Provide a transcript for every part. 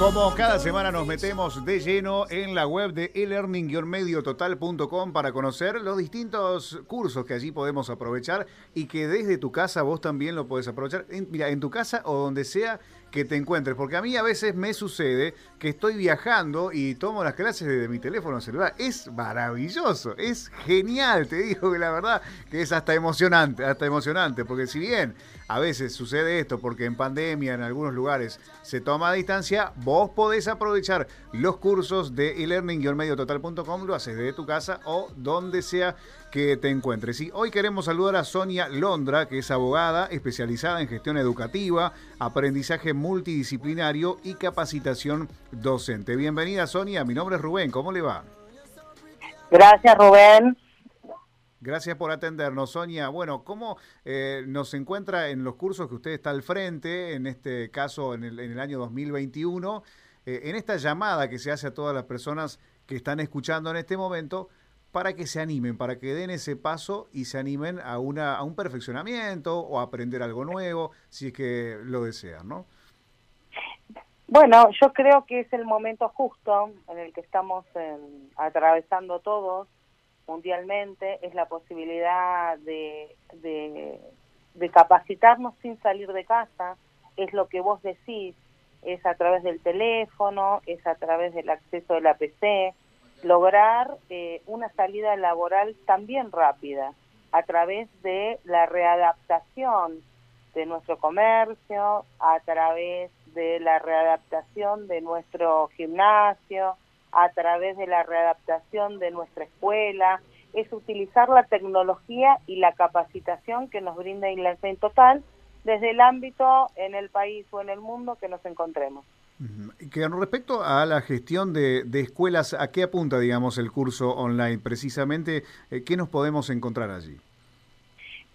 Como cada semana nos metemos de lleno en la web de elearning-mediototal.com para conocer los distintos cursos que allí podemos aprovechar y que desde tu casa vos también lo podés aprovechar. mira, en tu casa o donde sea que te encuentres, porque a mí a veces me sucede que estoy viajando y tomo las clases desde mi teléfono celular. Es maravilloso, es genial, te digo que la verdad que es hasta emocionante, hasta emocionante, porque si bien a veces sucede esto porque en pandemia en algunos lugares se toma a distancia, vos podés aprovechar los cursos de elearning-mediototal.com, lo haces desde tu casa o donde sea que te encuentres. Y hoy queremos saludar a Sonia Londra, que es abogada especializada en gestión educativa, aprendizaje multidisciplinario y capacitación docente. Bienvenida Sonia, mi nombre es Rubén, ¿cómo le va? Gracias Rubén. Gracias por atendernos, Sonia. Bueno, ¿cómo eh, nos encuentra en los cursos que usted está al frente, en este caso en el, año 2021, eh, en esta llamada que se hace a todas las personas que están escuchando en este momento? Para que se animen, para que den ese paso y se animen a, una, a un perfeccionamiento o a aprender algo nuevo, si es que lo desean, ¿no? Bueno, yo creo que es el momento justo en el que estamos atravesando todos mundialmente, es la posibilidad de, de capacitarnos sin salir de casa, es lo que vos decís, es a través del teléfono, es a través del acceso de la PC, lograr eh, una salida laboral también rápida a través de la readaptación de nuestro comercio, a través de la readaptación de nuestro gimnasio, a través de la readaptación de nuestra escuela, es utilizar la tecnología y la capacitación que nos brinda en Total desde el ámbito en el país o en el mundo que nos encontremos. Que respecto a la gestión de, escuelas, ¿a qué apunta, digamos, el curso online? Precisamente, eh, ¿qué nos podemos encontrar allí?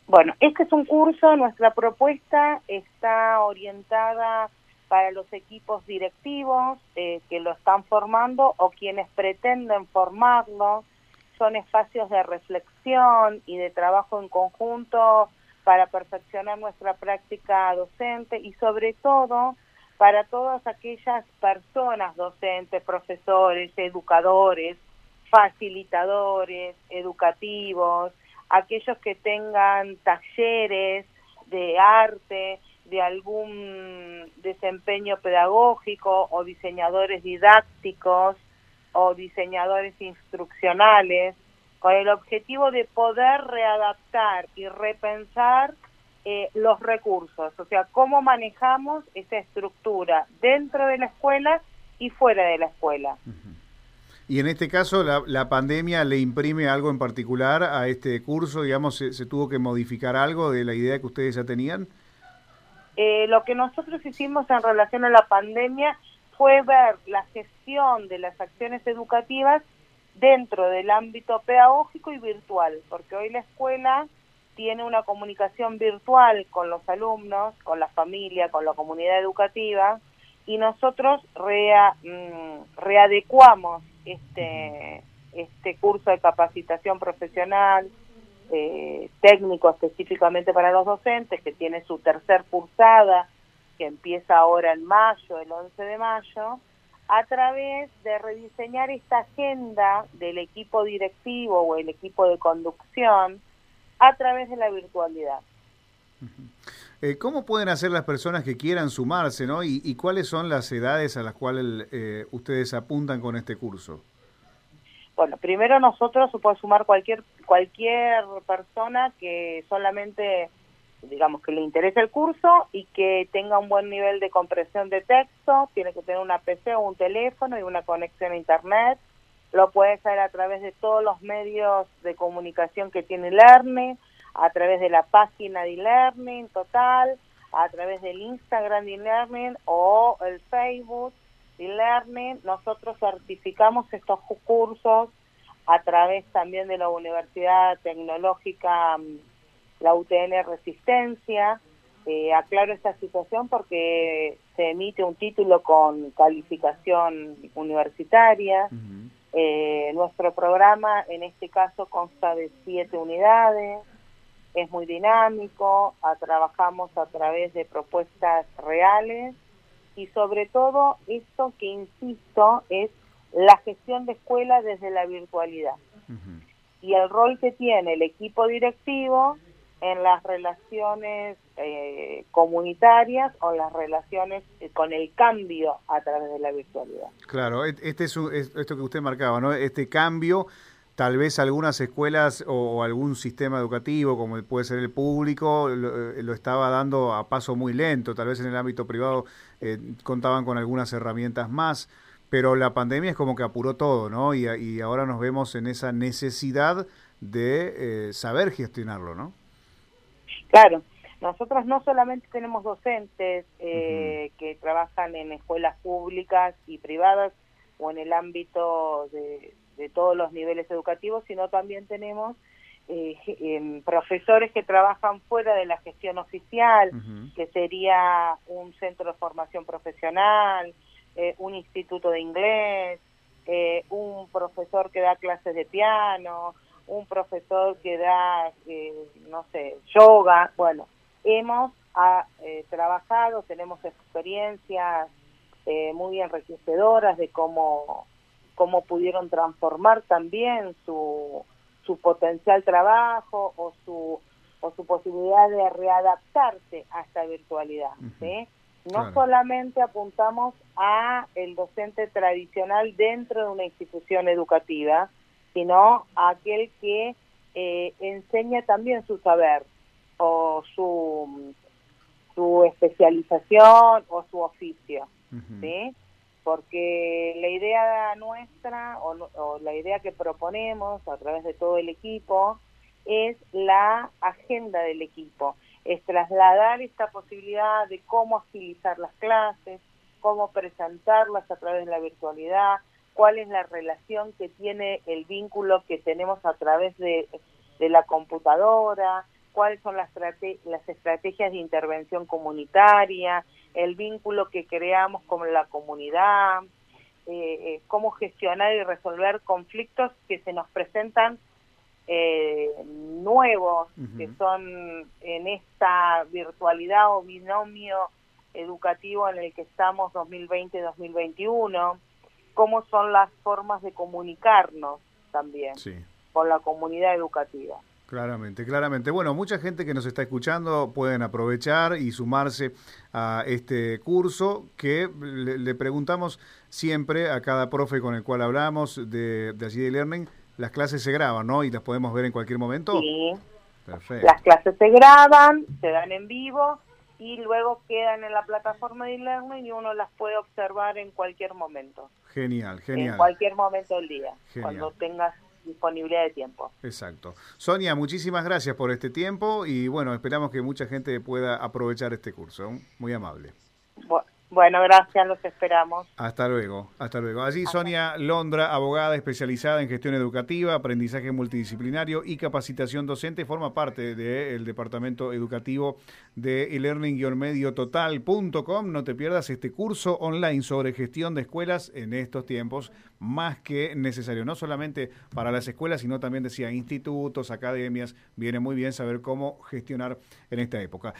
Bueno, este es un curso, nuestra propuesta está orientada para los equipos directivos eh, que lo están formando o quienes pretenden formarlo. Son espacios de reflexión y de trabajo en conjunto para perfeccionar nuestra práctica docente y sobre todo para todas aquellas personas, docentes, profesores, educadores, facilitadores, educativos, aquellos que tengan talleres de arte, de algún desempeño pedagógico o diseñadores didácticos o diseñadores instruccionales, con el objetivo de poder readaptar y repensar eh, los recursos, o sea, cómo manejamos esa estructura dentro de la escuela y fuera de la escuela. Y en este caso, la, pandemia le imprime algo en particular a este curso, digamos, ¿se, tuvo que modificar algo de la idea que ustedes ya tenían? Eh, lo que nosotros hicimos en relación a la pandemia fue ver la gestión de las acciones educativas dentro del ámbito pedagógico y virtual, porque hoy la escuela tiene una comunicación virtual con los alumnos, con la familia, con la comunidad educativa, y nosotros mm, readecuamos este, este curso de capacitación profesional, eh, técnico específicamente para los docentes, que tiene su tercer cursada, que empieza ahora en mayo, el 11 de mayo, a través de rediseñar esta agenda del equipo directivo o el equipo de conducción, a través de la virtualidad. Eh, ¿Cómo pueden hacer las personas que quieran sumarse, ¿no? ¿Y, cuáles son las edades a las cuales eh, ustedes apuntan con este curso? Bueno, primero nosotros se puede sumar cualquier cualquier persona que solamente, digamos, que le interese el curso y que tenga un buen nivel de compresión de texto, tiene que tener una PC o un teléfono y una conexión a Internet lo puede hacer a través de todos los medios de comunicación que tiene Learning, a través de la página de Learning total, a través del Instagram de Learning o el Facebook de Learning. Nosotros certificamos estos cursos a través también de la Universidad Tecnológica, mm, la UTN Resistencia. Eh, aclaro esta situación porque se emite un título con calificación universitaria. Eh, nuestro programa en este caso consta de siete unidades. es muy dinámico, trabajamos a través de propuestas reales. Y sobre todo esto que insisto es la gestión de escuela desde la virtualidad. Y el rol que tiene el equipo directivo en las relaciones eh, comunitarias o las relaciones eh, con el cambio a través de la virtualidad. Claro, este es, esto que usted marcaba, ¿no? Este cambio tal vez algunas escuelas o, algún sistema educativo, como puede ser el público, lo, eh, estaba dando a paso muy lento. Tal vez en el ámbito privado eh, contaban con algunas herramientas más, pero la pandemia es como que apuró todo, ¿no? Y, ahora nos vemos en esa necesidad de saber gestionarlo, ¿no? Claro. Nosotros no solamente tenemos docentes que trabajan en escuelas públicas y privadas o en el ámbito de, de todos los niveles educativos, sino también tenemos eh, em, profesores que trabajan fuera de la gestión oficial, que sería un centro de formación profesional, eh, un instituto de inglés, eh, un profesor que da clases de piano, un profesor que da, no sé, yoga. Bueno, hemos ah, trabajado, tenemos experiencias muy enriquecedoras de cómo cómo pudieron transformar también su, su potencial trabajo o su, o su posibilidad de readaptarse a esta virtualidad. No solamente apuntamos a el docente tradicional dentro de una institución educativa, sino a aquel que eh, enseña también su saber o su, su especialización o su oficio. ¿sí? porque la idea nuestra o, la idea que proponemos a través de todo el equipo es la agenda del equipo, es trasladar esta posibilidad de cómo agilizar las clases, cómo presentarlas a través de la virtualidad, cuál es la relación que tiene el vínculo que tenemos a través de, de la computadora, cuáles son las, las estrategias de intervención comunitaria, el vínculo que creamos con la comunidad, eh, eh, cómo gestionar y resolver conflictos que se nos presentan eh, nuevos, que son en esta virtualidad o binomio educativo en el que estamos 2020-2021, cómo son las formas de comunicarnos también con la comunidad educativa. Claramente, claramente. Bueno, mucha gente que nos está escuchando pueden aprovechar y sumarse a este curso que le, preguntamos siempre a cada profe con el cual hablamos de, de allí de Learning. Las clases se graban, ¿no? Y las podemos ver en cualquier momento. Sí. Perfecto. Las clases se graban, se dan en vivo y luego quedan en la plataforma de e-learning y uno las puede observar en cualquier momento. Genial, genial. En cualquier momento del día, cuando tengas disponibilidad de tiempo. Exacto. Sonia, muchísimas gracias por este tiempo y bueno, esperamos que mucha gente pueda aprovechar este curso. Muy amable. Bueno, gracias, los esperamos. Hasta luego, hasta luego. Allí Sonia Londra, abogada especializada en gestión educativa, aprendizaje multidisciplinario y capacitación docente, forma parte del departamento educativo de elearning-mediototal.com. No te pierdas este curso online sobre gestión de escuelas en estos tiempos, más que necesario, no solamente para las escuelas, sino también decía institutos, academias. Viene muy bien saber cómo gestionar en esta época.